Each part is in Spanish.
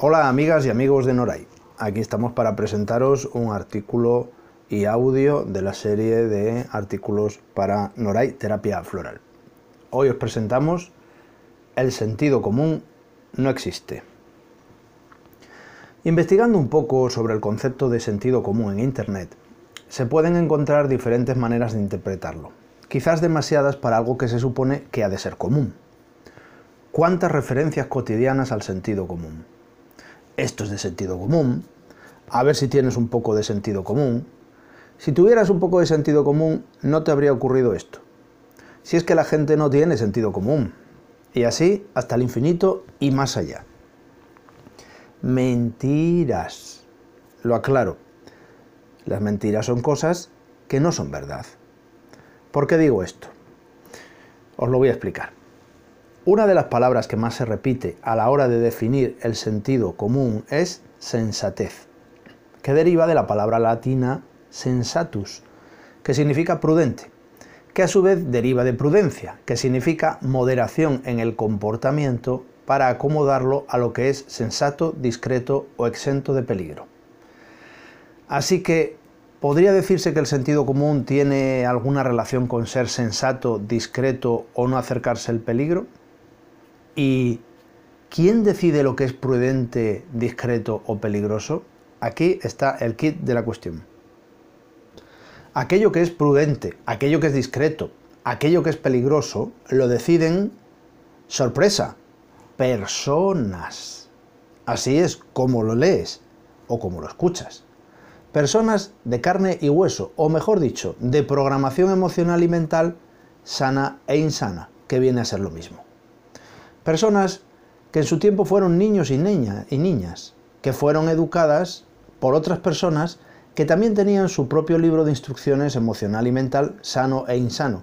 Hola amigas y amigos de Noray. Aquí estamos para presentaros un artículo y audio de la serie de artículos para Noray Terapia Floral. Hoy os presentamos El sentido común no existe. Investigando un poco sobre el concepto de sentido común en Internet, se pueden encontrar diferentes maneras de interpretarlo, quizás demasiadas para algo que se supone que ha de ser común. ¿Cuántas referencias cotidianas al sentido común? Esto es de sentido común. A ver si tienes un poco de sentido común. Si tuvieras un poco de sentido común, no te habría ocurrido esto. Si es que la gente no tiene sentido común. Y así hasta el infinito y más allá. Mentiras. Lo aclaro. Las mentiras son cosas que no son verdad. ¿Por qué digo esto? Os lo voy a explicar. Una de las palabras que más se repite a la hora de definir el sentido común es sensatez, que deriva de la palabra latina sensatus, que significa prudente, que a su vez deriva de prudencia, que significa moderación en el comportamiento para acomodarlo a lo que es sensato, discreto o exento de peligro. Así que, ¿podría decirse que el sentido común tiene alguna relación con ser sensato, discreto o no acercarse al peligro? ¿Y quién decide lo que es prudente, discreto o peligroso? Aquí está el kit de la cuestión. Aquello que es prudente, aquello que es discreto, aquello que es peligroso, lo deciden, sorpresa, personas. Así es como lo lees o como lo escuchas. Personas de carne y hueso, o mejor dicho, de programación emocional y mental sana e insana, que viene a ser lo mismo. Personas que en su tiempo fueron niños y, y niñas, que fueron educadas por otras personas que también tenían su propio libro de instrucciones emocional y mental sano e insano,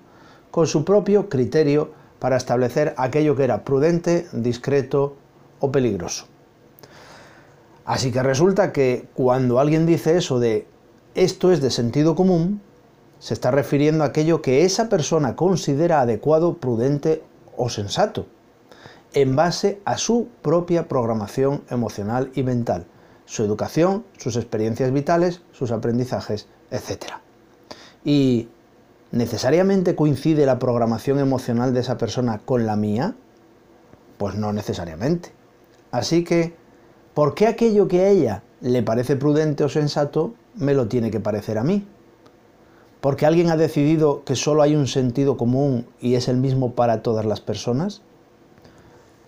con su propio criterio para establecer aquello que era prudente, discreto o peligroso. Así que resulta que cuando alguien dice eso de esto es de sentido común, se está refiriendo a aquello que esa persona considera adecuado, prudente o sensato en base a su propia programación emocional y mental, su educación, sus experiencias vitales, sus aprendizajes, etc. ¿Y necesariamente coincide la programación emocional de esa persona con la mía? Pues no necesariamente. Así que, ¿por qué aquello que a ella le parece prudente o sensato me lo tiene que parecer a mí? ¿Porque alguien ha decidido que solo hay un sentido común y es el mismo para todas las personas?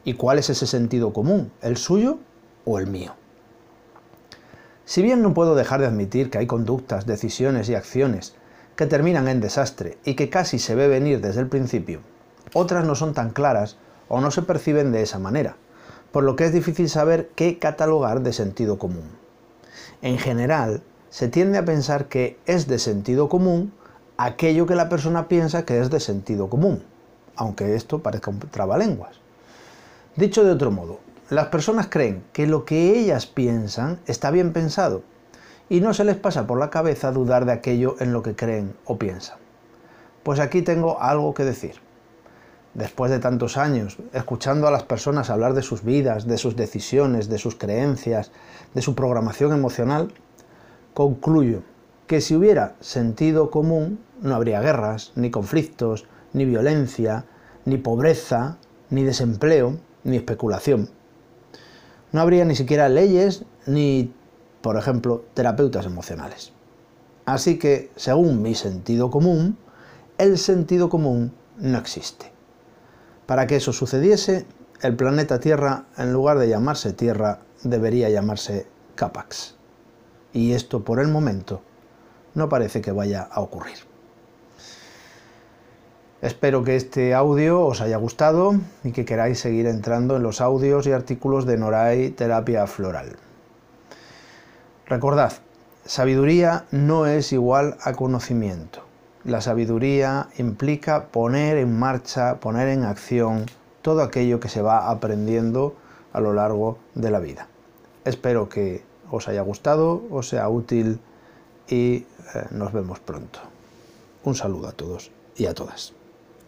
¿Y cuál es ese sentido común? ¿El suyo o el mío? Si bien no puedo dejar de admitir que hay conductas, decisiones y acciones que terminan en desastre y que casi se ve venir desde el principio, otras no son tan claras o no se perciben de esa manera, por lo que es difícil saber qué catalogar de sentido común. En general, se tiende a pensar que es de sentido común aquello que la persona piensa que es de sentido común, aunque esto parezca un trabalenguas. Dicho de otro modo, las personas creen que lo que ellas piensan está bien pensado y no se les pasa por la cabeza dudar de aquello en lo que creen o piensan. Pues aquí tengo algo que decir. Después de tantos años, escuchando a las personas hablar de sus vidas, de sus decisiones, de sus creencias, de su programación emocional, concluyo que si hubiera sentido común, no habría guerras, ni conflictos, ni violencia, ni pobreza, ni desempleo, ni especulación. No habría ni siquiera leyes ni, por ejemplo, terapeutas emocionales. Así que, según mi sentido común, el sentido común no existe. Para que eso sucediese, el planeta Tierra, en lugar de llamarse Tierra, debería llamarse Capax. Y esto, por el momento, no parece que vaya a ocurrir. Espero que este audio os haya gustado y que queráis seguir entrando en los audios y artículos de Noray Terapia Floral. Recordad, sabiduría no es igual a conocimiento. La sabiduría implica poner en marcha, poner en acción todo aquello que se va aprendiendo a lo largo de la vida. Espero que os haya gustado, os sea útil y eh, nos vemos pronto. Un saludo a todos y a todas.